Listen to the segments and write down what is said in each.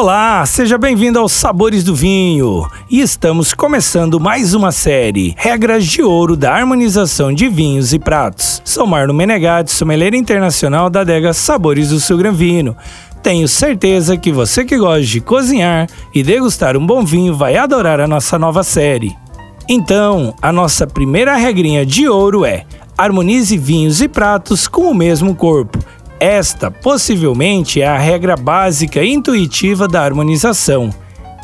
Olá, seja bem-vindo aos Sabores do Vinho. E estamos começando mais uma série, Regras de Ouro da Harmonização de Vinhos e Pratos. Sou Marno Menegatti, sommelier internacional da adega Sabores do Sul Gran Vino. Tenho certeza que você que gosta de cozinhar e degustar um bom vinho vai adorar a nossa nova série. Então, a nossa primeira regrinha de ouro é: harmonize vinhos e pratos com o mesmo corpo esta, possivelmente, é a regra básica intuitiva da harmonização.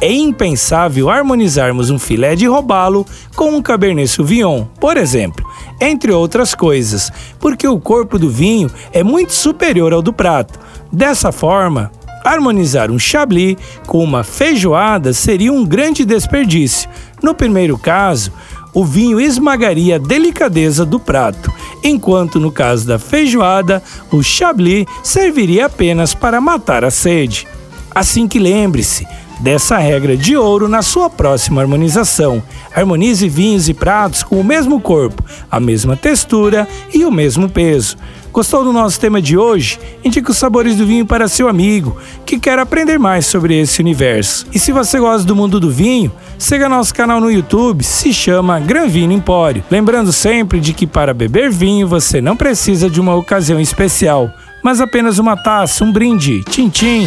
É impensável harmonizarmos um filé de robalo com um Cabernet Sauvignon, por exemplo, entre outras coisas, porque o corpo do vinho é muito superior ao do prato. Dessa forma, harmonizar um chablis com uma feijoada seria um grande desperdício. No primeiro caso, o vinho esmagaria a delicadeza do prato, enquanto no caso da feijoada, o chablis serviria apenas para matar a sede. Assim que lembre-se dessa regra de ouro na sua próxima harmonização. Harmonize vinhos e pratos com o mesmo corpo, a mesma textura e o mesmo peso. Gostou do nosso tema de hoje? Indique os sabores do vinho para seu amigo que quer aprender mais sobre esse universo. E se você gosta do mundo do vinho, siga nosso canal no YouTube, se chama Gran Vino Empório. Lembrando sempre de que para beber vinho você não precisa de uma ocasião especial, mas apenas uma taça, um brinde. Tchim, tchim